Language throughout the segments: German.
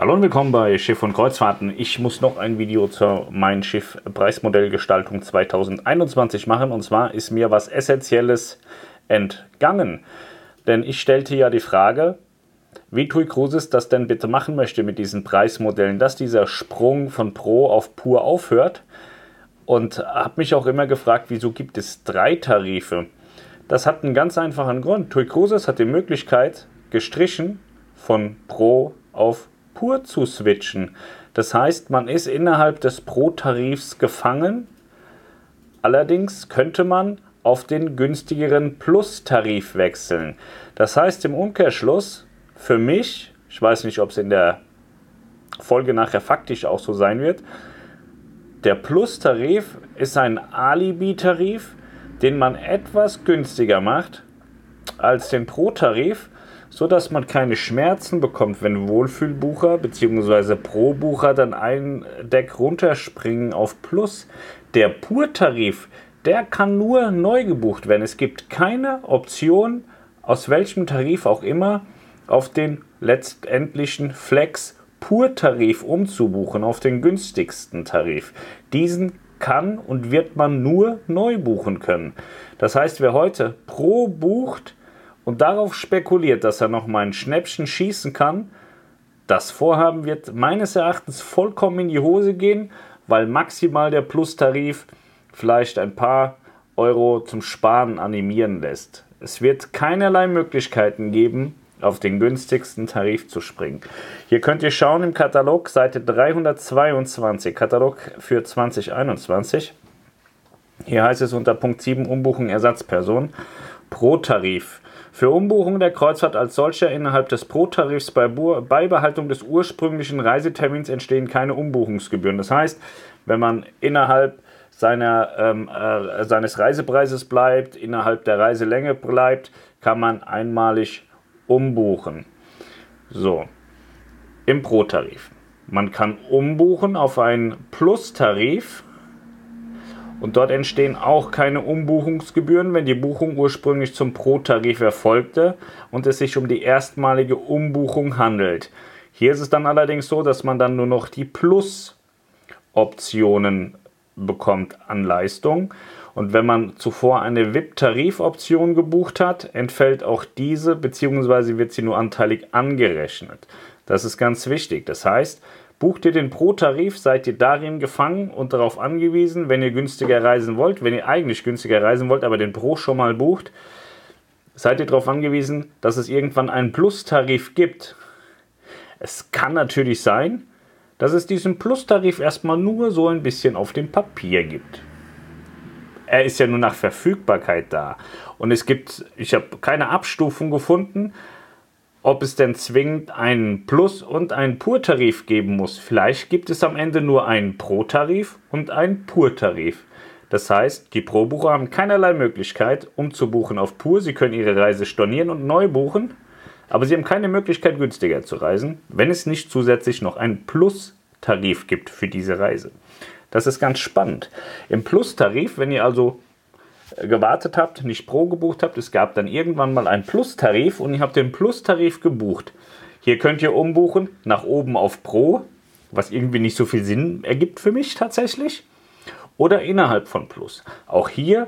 Hallo und willkommen bei Schiff und Kreuzfahrten. Ich muss noch ein Video zur Mein Schiff Preismodellgestaltung 2021 machen. Und zwar ist mir was Essentielles entgangen. Denn ich stellte ja die Frage, wie TUI Cruises das denn bitte machen möchte mit diesen Preismodellen, dass dieser Sprung von Pro auf Pur aufhört. Und habe mich auch immer gefragt, wieso gibt es drei Tarife? Das hat einen ganz einfachen Grund. TUI Cruises hat die Möglichkeit gestrichen von Pro auf pur zu switchen. Das heißt, man ist innerhalb des Pro-Tarifs gefangen. Allerdings könnte man auf den günstigeren Plus-Tarif wechseln. Das heißt im Umkehrschluss für mich, ich weiß nicht, ob es in der Folge nachher faktisch auch so sein wird, der Plus-Tarif ist ein Alibi-Tarif, den man etwas günstiger macht als den Pro-Tarif so dass man keine Schmerzen bekommt, wenn Wohlfühlbucher bzw. Pro-Bucher dann ein Deck runterspringen auf Plus. Der Pur-Tarif, der kann nur neu gebucht werden. Es gibt keine Option, aus welchem Tarif auch immer, auf den letztendlichen Flex Pur-Tarif umzubuchen, auf den günstigsten Tarif. Diesen kann und wird man nur neu buchen können. Das heißt, wer heute Pro bucht, und darauf spekuliert, dass er noch mal ein Schnäppchen schießen kann, das Vorhaben wird meines Erachtens vollkommen in die Hose gehen, weil maximal der Plus-Tarif vielleicht ein paar Euro zum Sparen animieren lässt. Es wird keinerlei Möglichkeiten geben, auf den günstigsten Tarif zu springen. Hier könnt ihr schauen im Katalog, Seite 322, Katalog für 2021. Hier heißt es unter Punkt 7 Umbuchung Ersatzperson pro Tarif. Für Umbuchung der Kreuzfahrt als solcher innerhalb des Pro-Tarifs bei Beibehaltung des ursprünglichen Reisetermins entstehen keine Umbuchungsgebühren. Das heißt, wenn man innerhalb seiner, ähm, äh, seines Reisepreises bleibt, innerhalb der Reiselänge bleibt, kann man einmalig umbuchen. So, im Pro-Tarif. Man kann umbuchen auf einen Plus-Tarif und dort entstehen auch keine Umbuchungsgebühren, wenn die Buchung ursprünglich zum Pro-Tarif erfolgte und es sich um die erstmalige Umbuchung handelt. Hier ist es dann allerdings so, dass man dann nur noch die Plus-Optionen bekommt an Leistung. Und wenn man zuvor eine VIP-Tarifoption gebucht hat, entfällt auch diese bzw. wird sie nur anteilig angerechnet. Das ist ganz wichtig. Das heißt, Bucht ihr den Pro-Tarif, seid ihr darin gefangen und darauf angewiesen, wenn ihr günstiger reisen wollt, wenn ihr eigentlich günstiger reisen wollt, aber den Pro schon mal bucht, seid ihr darauf angewiesen, dass es irgendwann einen Plus-Tarif gibt. Es kann natürlich sein, dass es diesen Plus-Tarif erstmal nur so ein bisschen auf dem Papier gibt. Er ist ja nur nach Verfügbarkeit da. Und es gibt, ich habe keine Abstufung gefunden, ob es denn zwingend einen Plus- und einen Pur-Tarif geben muss. Vielleicht gibt es am Ende nur einen Pro-Tarif und einen Pur-Tarif. Das heißt, die Pro-Bucher haben keinerlei Möglichkeit, umzubuchen auf Pur. Sie können ihre Reise stornieren und neu buchen, aber sie haben keine Möglichkeit, günstiger zu reisen, wenn es nicht zusätzlich noch einen Plus-Tarif gibt für diese Reise. Das ist ganz spannend. Im Plus-Tarif, wenn ihr also gewartet habt, nicht Pro gebucht habt, es gab dann irgendwann mal einen Plus-Tarif und ihr habt den Plus-Tarif gebucht. Hier könnt ihr umbuchen nach oben auf Pro, was irgendwie nicht so viel Sinn ergibt für mich tatsächlich, oder innerhalb von Plus. Auch hier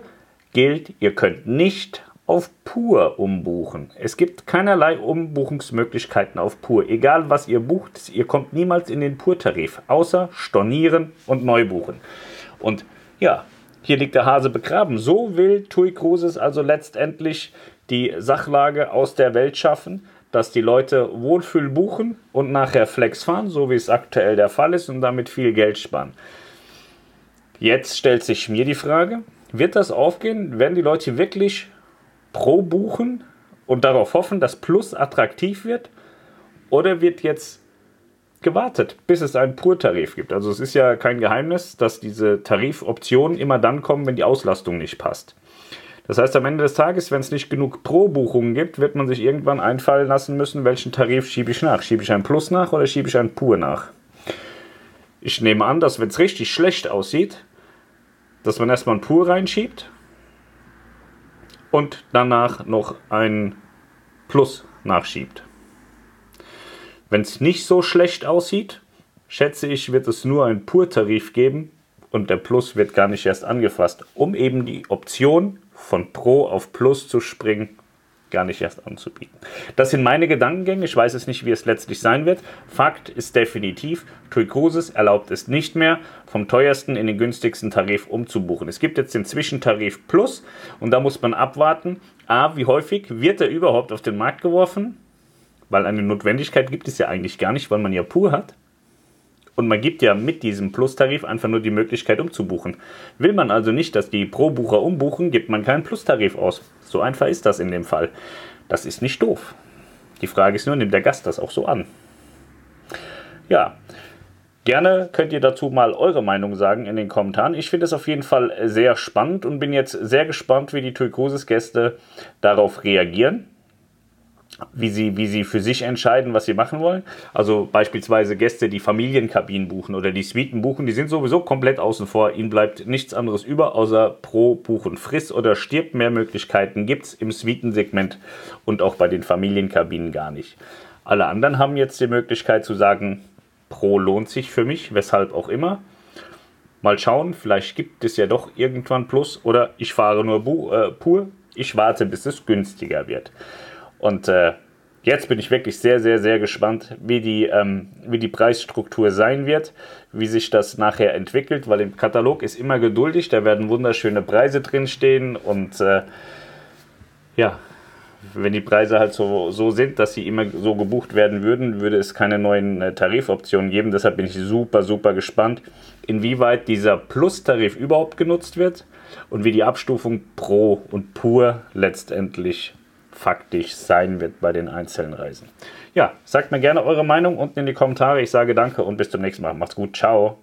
gilt, ihr könnt nicht auf Pur umbuchen. Es gibt keinerlei Umbuchungsmöglichkeiten auf Pur. Egal was ihr bucht, ihr kommt niemals in den Pur-Tarif, außer stornieren und neu buchen. Und ja, hier liegt der Hase begraben. So will Tui Cruises also letztendlich die Sachlage aus der Welt schaffen, dass die Leute Wohlfühl buchen und nachher Flex fahren, so wie es aktuell der Fall ist und damit viel Geld sparen. Jetzt stellt sich mir die Frage, wird das aufgehen? Werden die Leute wirklich pro buchen und darauf hoffen, dass Plus attraktiv wird? Oder wird jetzt gewartet, bis es einen Pur-Tarif gibt. Also es ist ja kein Geheimnis, dass diese Tarifoptionen immer dann kommen, wenn die Auslastung nicht passt. Das heißt, am Ende des Tages, wenn es nicht genug Pro-Buchungen gibt, wird man sich irgendwann einfallen lassen müssen, welchen Tarif schiebe ich nach. Schiebe ich einen Plus nach oder schiebe ich einen Pur nach? Ich nehme an, dass wenn es richtig schlecht aussieht, dass man erstmal einen Pur reinschiebt und danach noch einen Plus nachschiebt. Wenn es nicht so schlecht aussieht, schätze ich, wird es nur einen Pur-Tarif geben und der Plus wird gar nicht erst angefasst, um eben die Option von Pro auf Plus zu springen gar nicht erst anzubieten. Das sind meine Gedankengänge. Ich weiß es nicht, wie es letztlich sein wird. Fakt ist definitiv, TUI Cruises erlaubt es nicht mehr, vom teuersten in den günstigsten Tarif umzubuchen. Es gibt jetzt den Zwischentarif Plus und da muss man abwarten. A, wie häufig wird er überhaupt auf den Markt geworfen? Weil eine Notwendigkeit gibt es ja eigentlich gar nicht, weil man ja pur hat. Und man gibt ja mit diesem Plus-Tarif einfach nur die Möglichkeit umzubuchen. Will man also nicht, dass die Pro-Bucher umbuchen, gibt man keinen Plus-Tarif aus. So einfach ist das in dem Fall. Das ist nicht doof. Die Frage ist nur, nimmt der Gast das auch so an? Ja, Gerne könnt ihr dazu mal eure Meinung sagen in den Kommentaren. Ich finde es auf jeden Fall sehr spannend und bin jetzt sehr gespannt, wie die TUI Cruises Gäste darauf reagieren wie sie, wie sie für sich entscheiden, was sie machen wollen. Also beispielsweise Gäste, die Familienkabinen buchen oder die Suiten buchen, die sind sowieso komplett außen vor. Ihnen bleibt nichts anderes über, außer pro Buchen friss oder stirbt. Mehr Möglichkeiten gibt es im Suitensegment und auch bei den Familienkabinen gar nicht. Alle anderen haben jetzt die Möglichkeit zu sagen, pro lohnt sich für mich, weshalb auch immer. Mal schauen, vielleicht gibt es ja doch irgendwann Plus oder ich fahre nur äh, pur. Ich warte, bis es günstiger wird. Und äh, jetzt bin ich wirklich sehr, sehr, sehr gespannt, wie die, ähm, wie die Preisstruktur sein wird, wie sich das nachher entwickelt, weil im Katalog ist immer geduldig, da werden wunderschöne Preise drinstehen und äh, ja, wenn die Preise halt so, so sind, dass sie immer so gebucht werden würden, würde es keine neuen äh, Tarifoptionen geben. Deshalb bin ich super, super gespannt, inwieweit dieser Plus-Tarif überhaupt genutzt wird und wie die Abstufung Pro und Pur letztendlich faktisch sein wird bei den einzelnen Reisen. Ja, sagt mir gerne eure Meinung unten in die Kommentare. Ich sage danke und bis zum nächsten Mal. Macht's gut. Ciao.